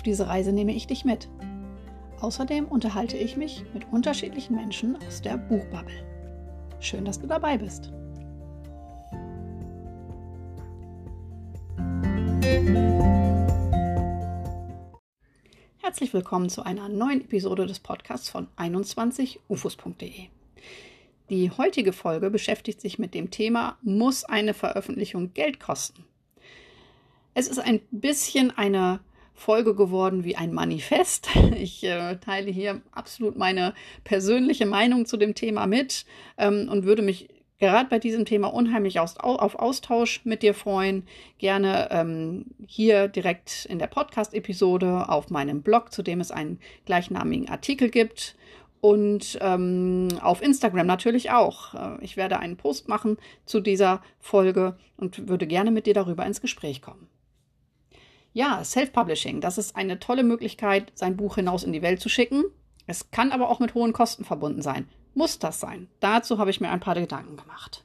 Auf diese Reise nehme ich dich mit. Außerdem unterhalte ich mich mit unterschiedlichen Menschen aus der Buchbubble. Schön, dass du dabei bist. Herzlich willkommen zu einer neuen Episode des Podcasts von 21ufos.de. Die heutige Folge beschäftigt sich mit dem Thema, muss eine Veröffentlichung Geld kosten? Es ist ein bisschen eine Folge geworden wie ein Manifest. Ich äh, teile hier absolut meine persönliche Meinung zu dem Thema mit ähm, und würde mich gerade bei diesem Thema unheimlich aus, auf Austausch mit dir freuen. Gerne ähm, hier direkt in der Podcast-Episode auf meinem Blog, zu dem es einen gleichnamigen Artikel gibt. Und ähm, auf Instagram natürlich auch. Äh, ich werde einen Post machen zu dieser Folge und würde gerne mit dir darüber ins Gespräch kommen. Ja, Self-Publishing, das ist eine tolle Möglichkeit, sein Buch hinaus in die Welt zu schicken. Es kann aber auch mit hohen Kosten verbunden sein. Muss das sein? Dazu habe ich mir ein paar Gedanken gemacht.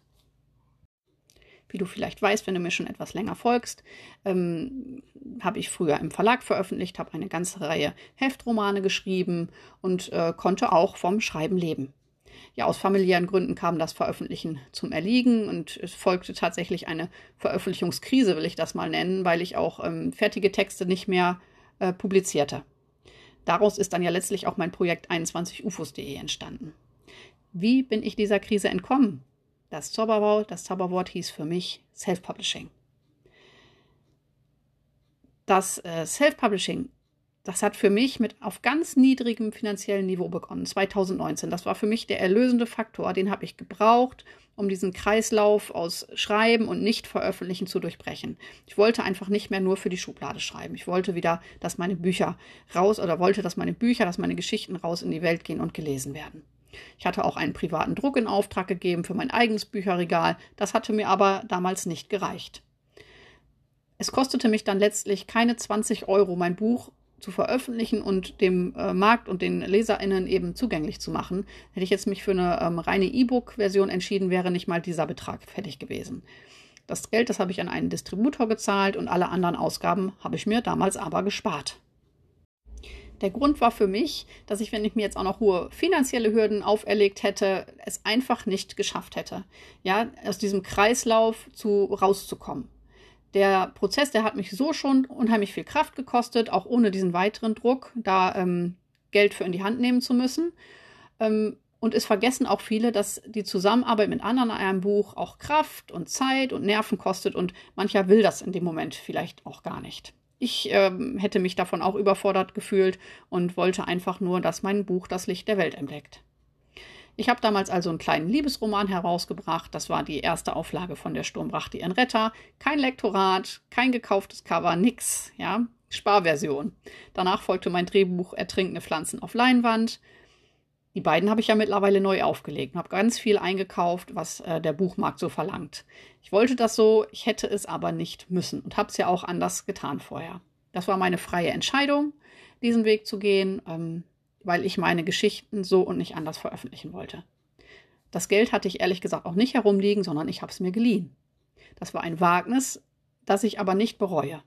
Wie du vielleicht weißt, wenn du mir schon etwas länger folgst, ähm, habe ich früher im Verlag veröffentlicht, habe eine ganze Reihe Heftromane geschrieben und äh, konnte auch vom Schreiben leben ja, aus familiären Gründen kam das Veröffentlichen zum Erliegen und es folgte tatsächlich eine Veröffentlichungskrise, will ich das mal nennen, weil ich auch ähm, fertige Texte nicht mehr äh, publizierte. Daraus ist dann ja letztlich auch mein Projekt 21ufos.de entstanden. Wie bin ich dieser Krise entkommen? Das Zauberwort, das Zauberwort hieß für mich Self-Publishing. Das äh, Self-Publishing das hat für mich mit auf ganz niedrigem finanziellen Niveau begonnen, 2019. Das war für mich der erlösende Faktor, den habe ich gebraucht, um diesen Kreislauf aus Schreiben und Nicht-Veröffentlichen zu durchbrechen. Ich wollte einfach nicht mehr nur für die Schublade schreiben. Ich wollte wieder, dass meine Bücher raus oder wollte, dass meine Bücher, dass meine Geschichten raus in die Welt gehen und gelesen werden. Ich hatte auch einen privaten Druck in Auftrag gegeben für mein eigenes Bücherregal. Das hatte mir aber damals nicht gereicht. Es kostete mich dann letztlich keine 20 Euro, mein Buch zu veröffentlichen und dem äh, Markt und den LeserInnen eben zugänglich zu machen. Hätte ich jetzt mich für eine ähm, reine E-Book-Version entschieden, wäre nicht mal dieser Betrag fertig gewesen. Das Geld, das habe ich an einen Distributor gezahlt und alle anderen Ausgaben habe ich mir damals aber gespart. Der Grund war für mich, dass ich, wenn ich mir jetzt auch noch hohe finanzielle Hürden auferlegt hätte, es einfach nicht geschafft hätte, ja, aus diesem Kreislauf zu rauszukommen. Der Prozess, der hat mich so schon unheimlich viel Kraft gekostet, auch ohne diesen weiteren Druck, da ähm, Geld für in die Hand nehmen zu müssen. Ähm, und es vergessen auch viele, dass die Zusammenarbeit mit anderen an einem Buch auch Kraft und Zeit und Nerven kostet und mancher will das in dem Moment vielleicht auch gar nicht. Ich ähm, hätte mich davon auch überfordert gefühlt und wollte einfach nur, dass mein Buch das Licht der Welt entdeckt. Ich habe damals also einen kleinen Liebesroman herausgebracht. Das war die erste Auflage von Der Sturm brachte ihren Retter. Kein Lektorat, kein gekauftes Cover, nix. Ja, Sparversion. Danach folgte mein Drehbuch Ertrinkende Pflanzen auf Leinwand. Die beiden habe ich ja mittlerweile neu aufgelegt und habe ganz viel eingekauft, was äh, der Buchmarkt so verlangt. Ich wollte das so, ich hätte es aber nicht müssen und habe es ja auch anders getan vorher. Das war meine freie Entscheidung, diesen Weg zu gehen. Ähm, weil ich meine Geschichten so und nicht anders veröffentlichen wollte. Das Geld hatte ich ehrlich gesagt auch nicht herumliegen, sondern ich habe es mir geliehen. Das war ein Wagnis, das ich aber nicht bereue.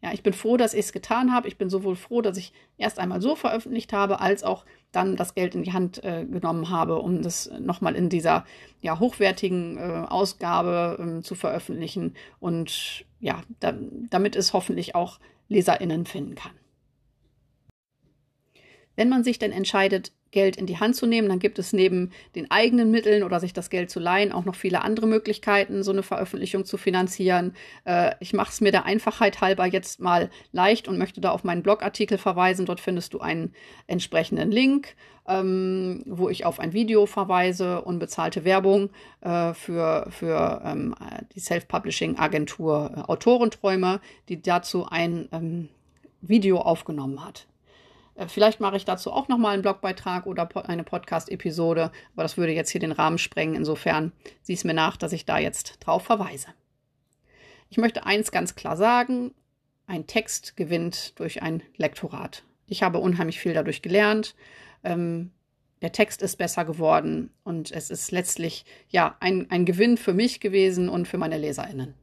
Ja, ich bin froh, dass ich es getan habe. Ich bin sowohl froh, dass ich erst einmal so veröffentlicht habe, als auch dann das Geld in die Hand äh, genommen habe, um das nochmal in dieser ja, hochwertigen äh, Ausgabe äh, zu veröffentlichen und ja, da, damit es hoffentlich auch LeserInnen finden kann. Wenn man sich denn entscheidet, Geld in die Hand zu nehmen, dann gibt es neben den eigenen Mitteln oder sich das Geld zu leihen auch noch viele andere Möglichkeiten, so eine Veröffentlichung zu finanzieren. Äh, ich mache es mir der Einfachheit halber jetzt mal leicht und möchte da auf meinen Blogartikel verweisen. Dort findest du einen entsprechenden Link, ähm, wo ich auf ein Video verweise, unbezahlte Werbung äh, für, für ähm, die Self-Publishing-Agentur äh, Autorenträume, die dazu ein ähm, Video aufgenommen hat. Äh, vielleicht mache ich dazu auch nochmal einen Blogbeitrag oder eine Podcast-Episode, aber das würde jetzt hier den Rahmen sprengen. Insofern sieh es mir nach, dass ich da jetzt drauf verweise. Ich möchte eins ganz klar sagen: Ein Text gewinnt durch ein Lektorat. Ich habe unheimlich viel dadurch gelernt. Ähm, der Text ist besser geworden und es ist letztlich ja ein, ein Gewinn für mich gewesen und für meine LeserInnen.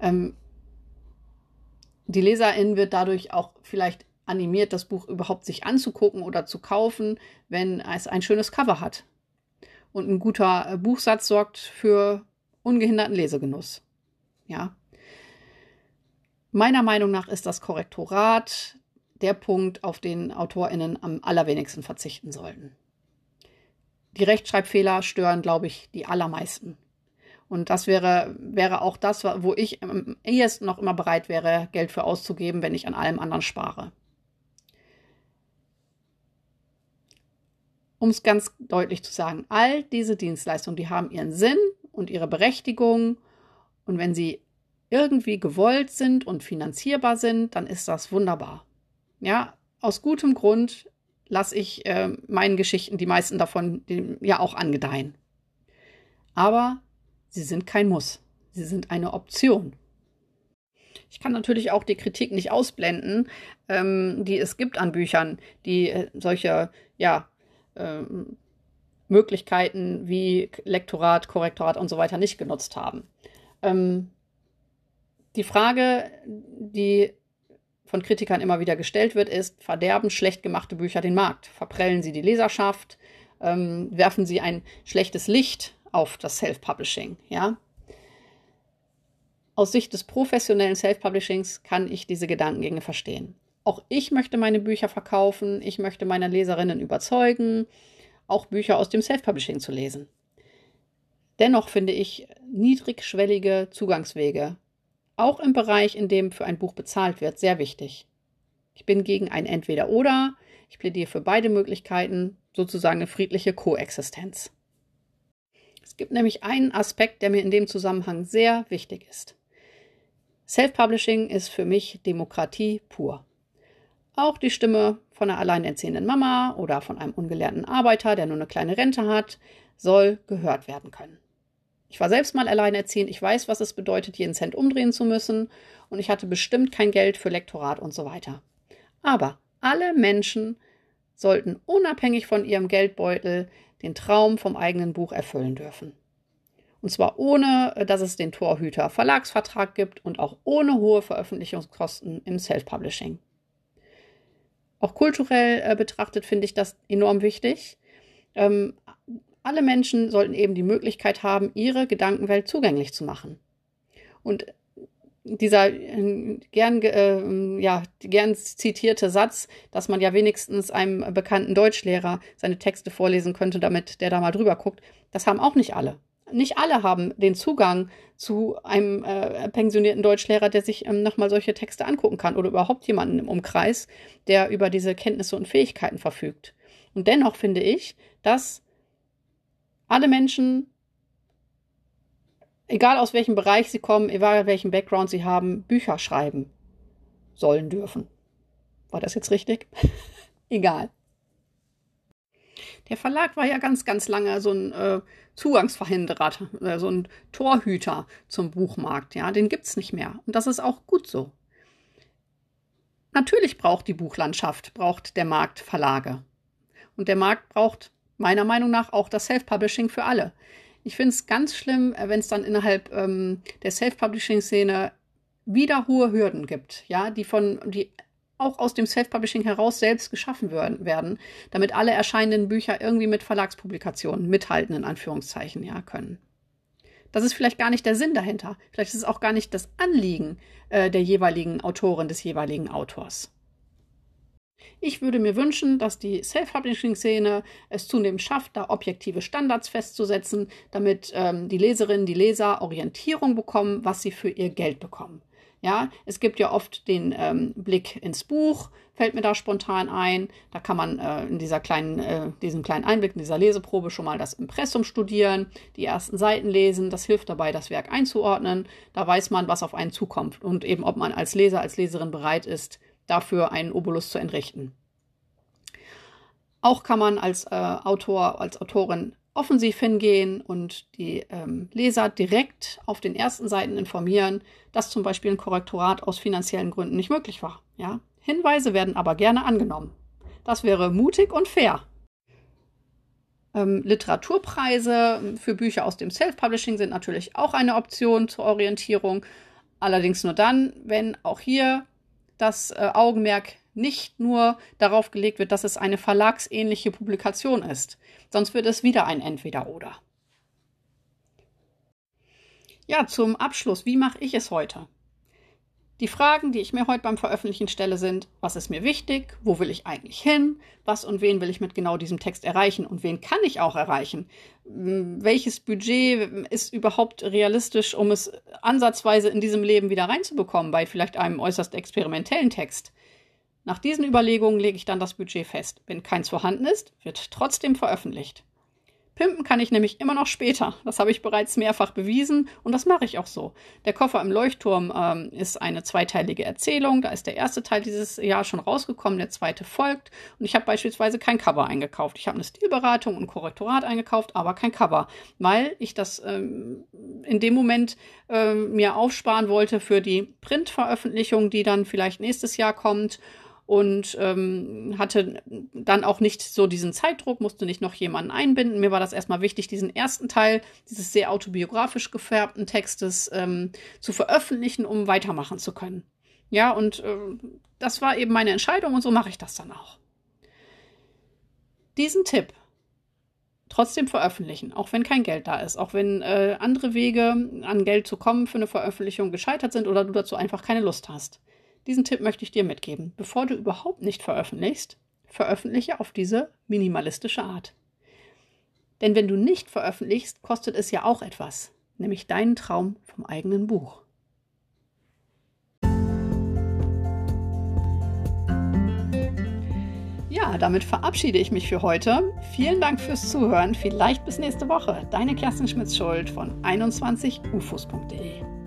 Ähm, die LeserInnen wird dadurch auch vielleicht animiert, das Buch überhaupt sich anzugucken oder zu kaufen, wenn es ein schönes Cover hat. Und ein guter äh, Buchsatz sorgt für ungehinderten Lesegenuss. Ja. Meiner Meinung nach ist das Korrektorat der Punkt, auf den AutorInnen am allerwenigsten verzichten sollten. Die Rechtschreibfehler stören, glaube ich, die allermeisten. Und das wäre, wäre auch das, wo ich am ehesten noch immer bereit wäre, Geld für auszugeben, wenn ich an allem anderen spare. Um es ganz deutlich zu sagen, all diese Dienstleistungen, die haben ihren Sinn und ihre Berechtigung. Und wenn sie irgendwie gewollt sind und finanzierbar sind, dann ist das wunderbar. Ja, aus gutem Grund lasse ich äh, meinen Geschichten, die meisten davon, ja auch angedeihen. Aber sie sind kein Muss. Sie sind eine Option. Ich kann natürlich auch die Kritik nicht ausblenden, ähm, die es gibt an Büchern, die äh, solche, ja, äh, Möglichkeiten wie Lektorat, Korrektorat und so weiter nicht genutzt haben. Ähm, die Frage, die von Kritikern immer wieder gestellt wird, ist, verderben schlecht gemachte Bücher den Markt? Verprellen sie die Leserschaft? Ähm, werfen sie ein schlechtes Licht auf das Self-Publishing? Ja? Aus Sicht des professionellen Self-Publishings kann ich diese Gedankengänge verstehen. Auch ich möchte meine Bücher verkaufen, ich möchte meine Leserinnen überzeugen, auch Bücher aus dem Self-Publishing zu lesen. Dennoch finde ich niedrigschwellige Zugangswege auch im Bereich, in dem für ein Buch bezahlt wird, sehr wichtig. Ich bin gegen ein Entweder-Oder. Ich plädiere für beide Möglichkeiten, sozusagen eine friedliche Koexistenz. Es gibt nämlich einen Aspekt, der mir in dem Zusammenhang sehr wichtig ist. Self-Publishing ist für mich Demokratie pur. Auch die Stimme von einer alleinerziehenden Mama oder von einem ungelernten Arbeiter, der nur eine kleine Rente hat, soll gehört werden können. Ich war selbst mal alleinerziehend, ich weiß, was es bedeutet, jeden Cent umdrehen zu müssen und ich hatte bestimmt kein Geld für Lektorat und so weiter. Aber alle Menschen sollten unabhängig von ihrem Geldbeutel den Traum vom eigenen Buch erfüllen dürfen. Und zwar ohne, dass es den Torhüter Verlagsvertrag gibt und auch ohne hohe Veröffentlichungskosten im Self-Publishing. Auch kulturell äh, betrachtet finde ich das enorm wichtig. Ähm, alle Menschen sollten eben die Möglichkeit haben, ihre Gedankenwelt zugänglich zu machen. Und dieser äh, gern, äh, ja, gern zitierte Satz, dass man ja wenigstens einem bekannten Deutschlehrer seine Texte vorlesen könnte, damit der da mal drüber guckt, das haben auch nicht alle. Nicht alle haben den Zugang zu einem äh, pensionierten Deutschlehrer, der sich ähm, nochmal solche Texte angucken kann oder überhaupt jemanden im Umkreis, der über diese Kenntnisse und Fähigkeiten verfügt. Und dennoch finde ich, dass alle Menschen, egal aus welchem Bereich sie kommen, egal welchen Background sie haben, Bücher schreiben sollen dürfen. War das jetzt richtig? egal. Der Verlag war ja ganz, ganz lange so ein äh, Zugangsverhinderer, äh, so ein Torhüter zum Buchmarkt. Ja, den gibt es nicht mehr. Und das ist auch gut so. Natürlich braucht die Buchlandschaft, braucht der Markt Verlage. Und der Markt braucht meiner Meinung nach auch das Self-Publishing für alle. Ich finde es ganz schlimm, äh, wenn es dann innerhalb ähm, der Self-Publishing-Szene wieder hohe Hürden gibt, ja, die von, die auch aus dem Self-Publishing heraus selbst geschaffen werden, damit alle erscheinenden Bücher irgendwie mit Verlagspublikationen mithalten, in Anführungszeichen, ja, können. Das ist vielleicht gar nicht der Sinn dahinter. Vielleicht ist es auch gar nicht das Anliegen äh, der jeweiligen Autorin, des jeweiligen Autors. Ich würde mir wünschen, dass die Self-Publishing-Szene es zunehmend schafft, da objektive Standards festzusetzen, damit ähm, die Leserinnen, die Leser Orientierung bekommen, was sie für ihr Geld bekommen. Ja, es gibt ja oft den ähm, Blick ins Buch, fällt mir da spontan ein. Da kann man äh, in dieser kleinen, äh, diesem kleinen Einblick, in dieser Leseprobe schon mal das Impressum studieren, die ersten Seiten lesen. Das hilft dabei, das Werk einzuordnen. Da weiß man, was auf einen zukommt und eben, ob man als Leser, als Leserin bereit ist, dafür einen Obolus zu entrichten. Auch kann man als äh, Autor, als Autorin offensiv hingehen und die ähm, Leser direkt auf den ersten Seiten informieren, dass zum Beispiel ein Korrektorat aus finanziellen Gründen nicht möglich war. Ja? Hinweise werden aber gerne angenommen. Das wäre mutig und fair. Ähm, Literaturpreise für Bücher aus dem Self-Publishing sind natürlich auch eine Option zur Orientierung. Allerdings nur dann, wenn auch hier das äh, Augenmerk nicht nur darauf gelegt wird, dass es eine verlagsähnliche Publikation ist. Sonst wird es wieder ein Entweder-Oder. Ja, zum Abschluss, wie mache ich es heute? Die Fragen, die ich mir heute beim Veröffentlichen stelle, sind, was ist mir wichtig, wo will ich eigentlich hin, was und wen will ich mit genau diesem Text erreichen und wen kann ich auch erreichen, hm, welches Budget ist überhaupt realistisch, um es ansatzweise in diesem Leben wieder reinzubekommen, bei vielleicht einem äußerst experimentellen Text. Nach diesen Überlegungen lege ich dann das Budget fest. Wenn keins vorhanden ist, wird trotzdem veröffentlicht. Pimpen kann ich nämlich immer noch später. Das habe ich bereits mehrfach bewiesen und das mache ich auch so. Der Koffer im Leuchtturm ähm, ist eine zweiteilige Erzählung. Da ist der erste Teil dieses Jahr schon rausgekommen, der zweite folgt. Und ich habe beispielsweise kein Cover eingekauft. Ich habe eine Stilberatung und ein Korrektorat eingekauft, aber kein Cover, weil ich das ähm, in dem Moment ähm, mir aufsparen wollte für die Printveröffentlichung, die dann vielleicht nächstes Jahr kommt und ähm, hatte dann auch nicht so diesen Zeitdruck, musste nicht noch jemanden einbinden. Mir war das erstmal wichtig, diesen ersten Teil dieses sehr autobiografisch gefärbten Textes ähm, zu veröffentlichen, um weitermachen zu können. Ja, und äh, das war eben meine Entscheidung und so mache ich das dann auch. Diesen Tipp trotzdem veröffentlichen, auch wenn kein Geld da ist, auch wenn äh, andere Wege an Geld zu kommen für eine Veröffentlichung gescheitert sind oder du dazu einfach keine Lust hast. Diesen Tipp möchte ich dir mitgeben. Bevor du überhaupt nicht veröffentlichst, veröffentliche auf diese minimalistische Art. Denn wenn du nicht veröffentlichst, kostet es ja auch etwas, nämlich deinen Traum vom eigenen Buch. Ja, damit verabschiede ich mich für heute. Vielen Dank fürs Zuhören. Vielleicht bis nächste Woche. Deine Kerstin Schmitz-Schuld von 21ufos.de.